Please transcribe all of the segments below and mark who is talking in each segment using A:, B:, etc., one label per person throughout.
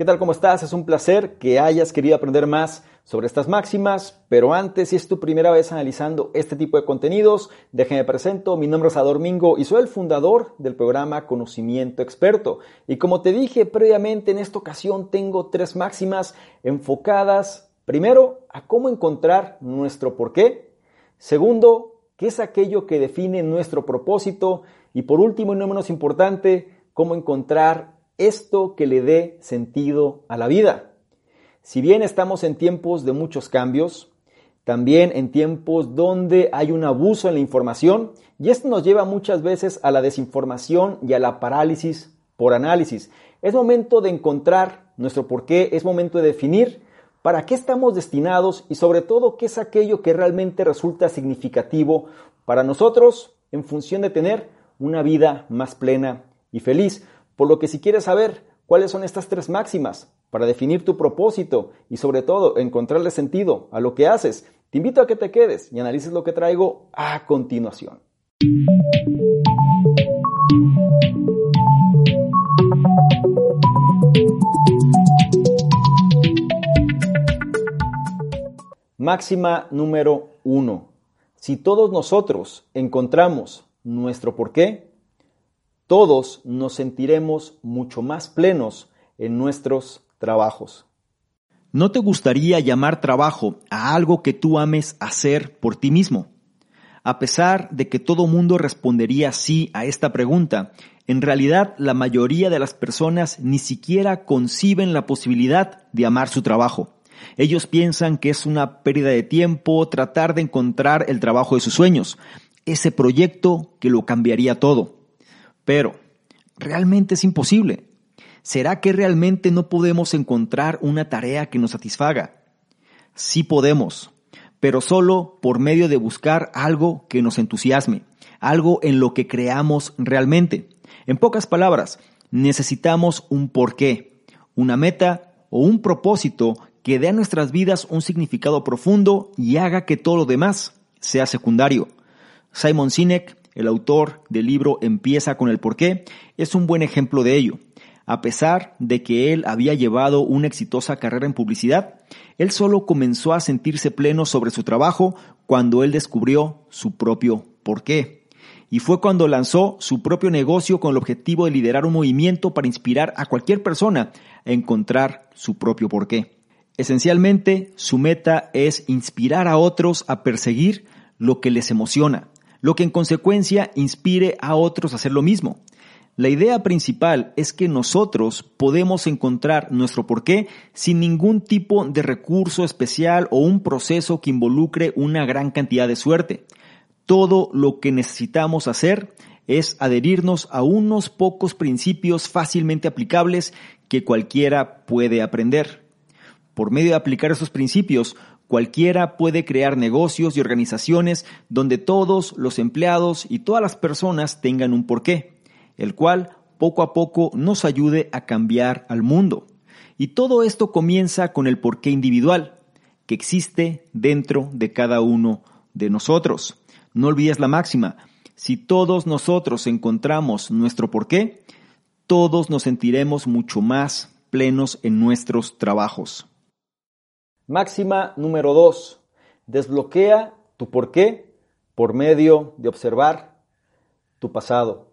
A: ¿Qué tal? ¿Cómo estás? Es un placer que hayas querido aprender más sobre estas máximas, pero antes, si es tu primera vez analizando este tipo de contenidos, déjame presento, mi nombre es Ador Mingo y soy el fundador del programa Conocimiento Experto. Y como te dije previamente, en esta ocasión tengo tres máximas enfocadas, primero, a cómo encontrar nuestro porqué, segundo, qué es aquello que define nuestro propósito y por último y no menos importante, cómo encontrar esto que le dé sentido a la vida. Si bien estamos en tiempos de muchos cambios, también en tiempos donde hay un abuso en la información y esto nos lleva muchas veces a la desinformación y a la parálisis por análisis. Es momento de encontrar nuestro porqué, es momento de definir para qué estamos destinados y sobre todo qué es aquello que realmente resulta significativo para nosotros en función de tener una vida más plena y feliz. Por lo que si quieres saber cuáles son estas tres máximas para definir tu propósito y sobre todo encontrarle sentido a lo que haces, te invito a que te quedes y analices lo que traigo a continuación. Máxima número uno. Si todos nosotros encontramos nuestro porqué, todos nos sentiremos mucho más plenos en nuestros trabajos.
B: ¿No te gustaría llamar trabajo a algo que tú ames hacer por ti mismo? A pesar de que todo mundo respondería sí a esta pregunta, en realidad la mayoría de las personas ni siquiera conciben la posibilidad de amar su trabajo. Ellos piensan que es una pérdida de tiempo tratar de encontrar el trabajo de sus sueños, ese proyecto que lo cambiaría todo. Pero, ¿realmente es imposible? ¿Será que realmente no podemos encontrar una tarea que nos satisfaga? Sí podemos, pero solo por medio de buscar algo que nos entusiasme, algo en lo que creamos realmente. En pocas palabras, necesitamos un porqué, una meta o un propósito que dé a nuestras vidas un significado profundo y haga que todo lo demás sea secundario. Simon Sinek el autor del libro Empieza con el porqué, es un buen ejemplo de ello. A pesar de que él había llevado una exitosa carrera en publicidad, él solo comenzó a sentirse pleno sobre su trabajo cuando él descubrió su propio porqué. Y fue cuando lanzó su propio negocio con el objetivo de liderar un movimiento para inspirar a cualquier persona a encontrar su propio porqué. Esencialmente, su meta es inspirar a otros a perseguir lo que les emociona, lo que en consecuencia inspire a otros a hacer lo mismo. La idea principal es que nosotros podemos encontrar nuestro porqué sin ningún tipo de recurso especial o un proceso que involucre una gran cantidad de suerte. Todo lo que necesitamos hacer es adherirnos a unos pocos principios fácilmente aplicables que cualquiera puede aprender. Por medio de aplicar esos principios, Cualquiera puede crear negocios y organizaciones donde todos los empleados y todas las personas tengan un porqué, el cual poco a poco nos ayude a cambiar al mundo. Y todo esto comienza con el porqué individual, que existe dentro de cada uno de nosotros. No olvides la máxima, si todos nosotros encontramos nuestro porqué, todos nos sentiremos mucho más plenos en nuestros trabajos.
A: Máxima número 2. Desbloquea tu porqué por medio de observar tu pasado.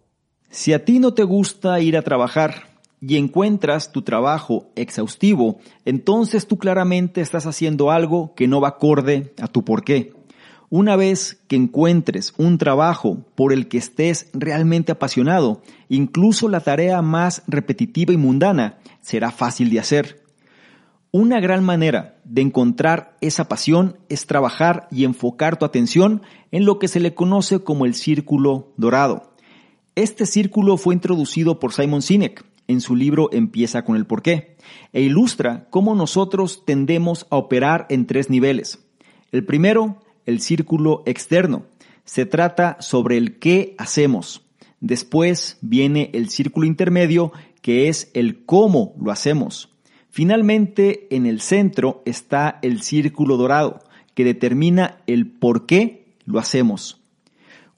B: Si a ti no te gusta ir a trabajar y encuentras tu trabajo exhaustivo, entonces tú claramente estás haciendo algo que no va acorde a tu porqué. Una vez que encuentres un trabajo por el que estés realmente apasionado, incluso la tarea más repetitiva y mundana será fácil de hacer. Una gran manera de encontrar esa pasión es trabajar y enfocar tu atención en lo que se le conoce como el círculo dorado. Este círculo fue introducido por Simon Sinek en su libro Empieza con el porqué e ilustra cómo nosotros tendemos a operar en tres niveles. El primero, el círculo externo. Se trata sobre el qué hacemos. Después viene el círculo intermedio, que es el cómo lo hacemos. Finalmente, en el centro está el círculo dorado, que determina el por qué lo hacemos.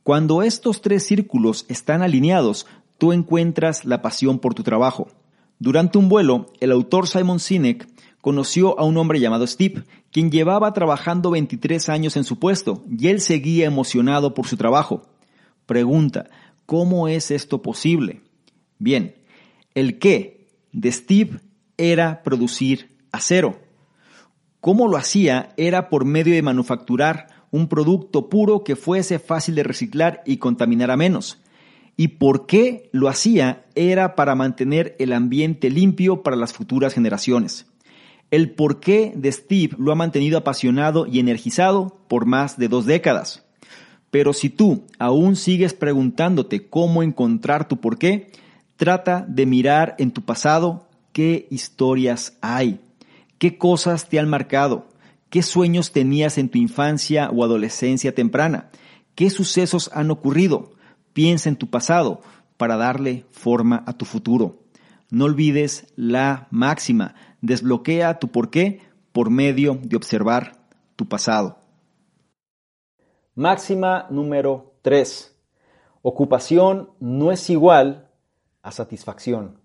B: Cuando estos tres círculos están alineados, tú encuentras la pasión por tu trabajo. Durante un vuelo, el autor Simon Sinek conoció a un hombre llamado Steve, quien llevaba trabajando 23 años en su puesto y él seguía emocionado por su trabajo. Pregunta, ¿cómo es esto posible? Bien, el qué de Steve era producir acero. ¿Cómo lo hacía? Era por medio de manufacturar un producto puro que fuese fácil de reciclar y contaminara menos. ¿Y por qué lo hacía? Era para mantener el ambiente limpio para las futuras generaciones. El porqué de Steve lo ha mantenido apasionado y energizado por más de dos décadas. Pero si tú aún sigues preguntándote cómo encontrar tu porqué, trata de mirar en tu pasado qué historias hay, qué cosas te han marcado, qué sueños tenías en tu infancia o adolescencia temprana, qué sucesos han ocurrido. Piensa en tu pasado para darle forma a tu futuro. No olvides la máxima, desbloquea tu porqué por medio de observar tu pasado.
A: Máxima número 3. Ocupación no es igual a satisfacción.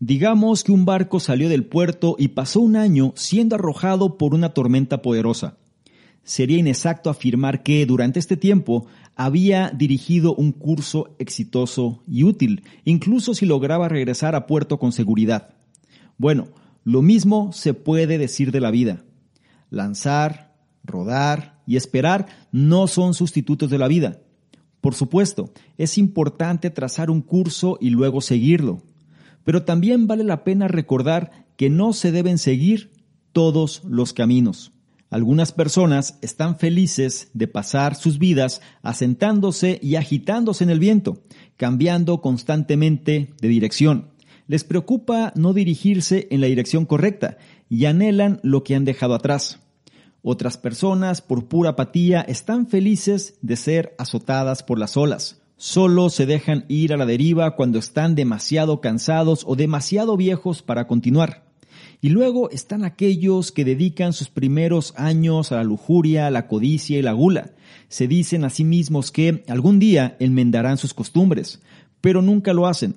B: Digamos que un barco salió del puerto y pasó un año siendo arrojado por una tormenta poderosa. Sería inexacto afirmar que durante este tiempo había dirigido un curso exitoso y útil, incluso si lograba regresar a puerto con seguridad. Bueno, lo mismo se puede decir de la vida. Lanzar, rodar y esperar no son sustitutos de la vida. Por supuesto, es importante trazar un curso y luego seguirlo. Pero también vale la pena recordar que no se deben seguir todos los caminos. Algunas personas están felices de pasar sus vidas asentándose y agitándose en el viento, cambiando constantemente de dirección. Les preocupa no dirigirse en la dirección correcta y anhelan lo que han dejado atrás. Otras personas, por pura apatía, están felices de ser azotadas por las olas. Solo se dejan ir a la deriva cuando están demasiado cansados o demasiado viejos para continuar. Y luego están aquellos que dedican sus primeros años a la lujuria, la codicia y la gula. Se dicen a sí mismos que algún día enmendarán sus costumbres, pero nunca lo hacen.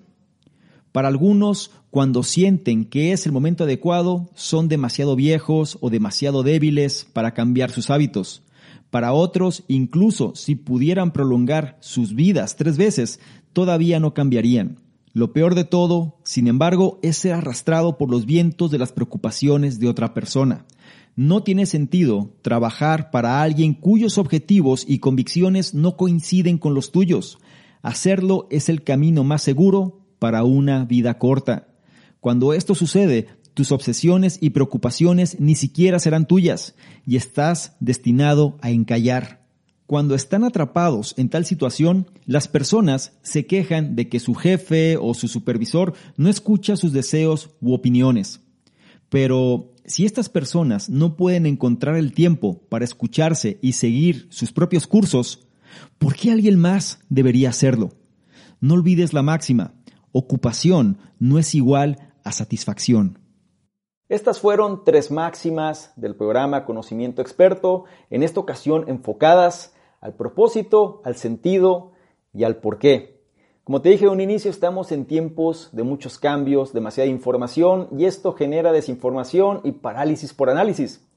B: Para algunos, cuando sienten que es el momento adecuado, son demasiado viejos o demasiado débiles para cambiar sus hábitos. Para otros, incluso si pudieran prolongar sus vidas tres veces, todavía no cambiarían. Lo peor de todo, sin embargo, es ser arrastrado por los vientos de las preocupaciones de otra persona. No tiene sentido trabajar para alguien cuyos objetivos y convicciones no coinciden con los tuyos. Hacerlo es el camino más seguro para una vida corta. Cuando esto sucede, tus obsesiones y preocupaciones ni siquiera serán tuyas y estás destinado a encallar. Cuando están atrapados en tal situación, las personas se quejan de que su jefe o su supervisor no escucha sus deseos u opiniones. Pero si estas personas no pueden encontrar el tiempo para escucharse y seguir sus propios cursos, ¿por qué alguien más debería hacerlo? No olvides la máxima, ocupación no es igual a satisfacción.
A: Estas fueron tres máximas del programa Conocimiento Experto, en esta ocasión enfocadas al propósito, al sentido y al porqué. Como te dije en un inicio, estamos en tiempos de muchos cambios, demasiada información y esto genera desinformación y parálisis por análisis.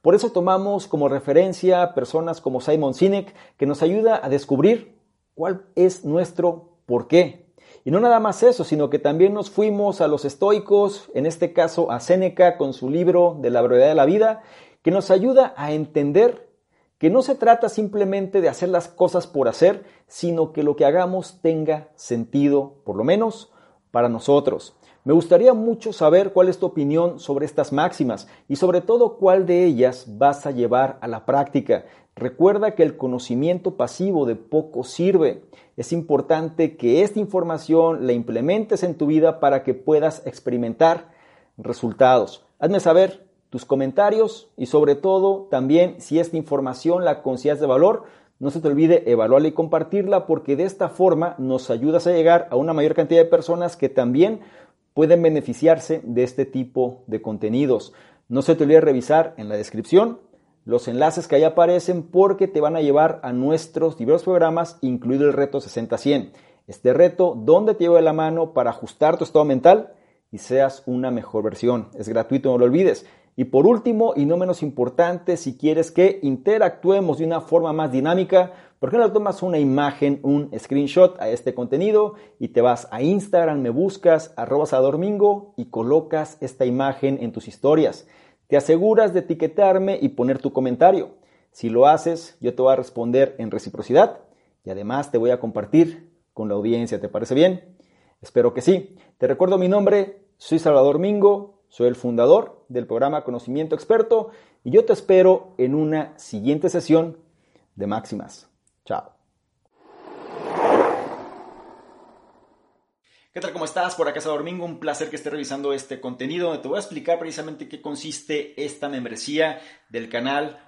A: Por eso tomamos como referencia personas como Simon Sinek que nos ayuda a descubrir cuál es nuestro porqué, y no nada más eso, sino que también nos fuimos a los estoicos, en este caso a Séneca con su libro de la brevedad de la vida, que nos ayuda a entender que no se trata simplemente de hacer las cosas por hacer, sino que lo que hagamos tenga sentido, por lo menos para nosotros. Me gustaría mucho saber cuál es tu opinión sobre estas máximas y sobre todo cuál de ellas vas a llevar a la práctica. Recuerda que el conocimiento pasivo de poco sirve. Es importante que esta información la implementes en tu vida para que puedas experimentar resultados. Hazme saber tus comentarios y sobre todo también si esta información la consideras de valor, no se te olvide evaluarla y compartirla porque de esta forma nos ayudas a llegar a una mayor cantidad de personas que también pueden beneficiarse de este tipo de contenidos. No se te olvide revisar en la descripción los enlaces que ahí aparecen porque te van a llevar a nuestros diversos programas, incluido el reto 60-100. Este reto donde te lleva la mano para ajustar tu estado mental y seas una mejor versión. Es gratuito, no lo olvides. Y por último, y no menos importante, si quieres que interactuemos de una forma más dinámica, ¿por qué no tomas una imagen, un screenshot a este contenido y te vas a Instagram, me buscas, arrobas a Domingo y colocas esta imagen en tus historias? Te aseguras de etiquetarme y poner tu comentario. Si lo haces, yo te voy a responder en reciprocidad y además te voy a compartir con la audiencia. ¿Te parece bien? Espero que sí. Te recuerdo mi nombre, soy Salvador Mingo, soy el fundador del programa Conocimiento Experto y yo te espero en una siguiente sesión de Máximas. Chao.
B: ¿Qué tal? ¿Cómo estás? Por acá Salvador Mingo, un placer que estés revisando este contenido te voy a explicar precisamente qué consiste esta membresía del canal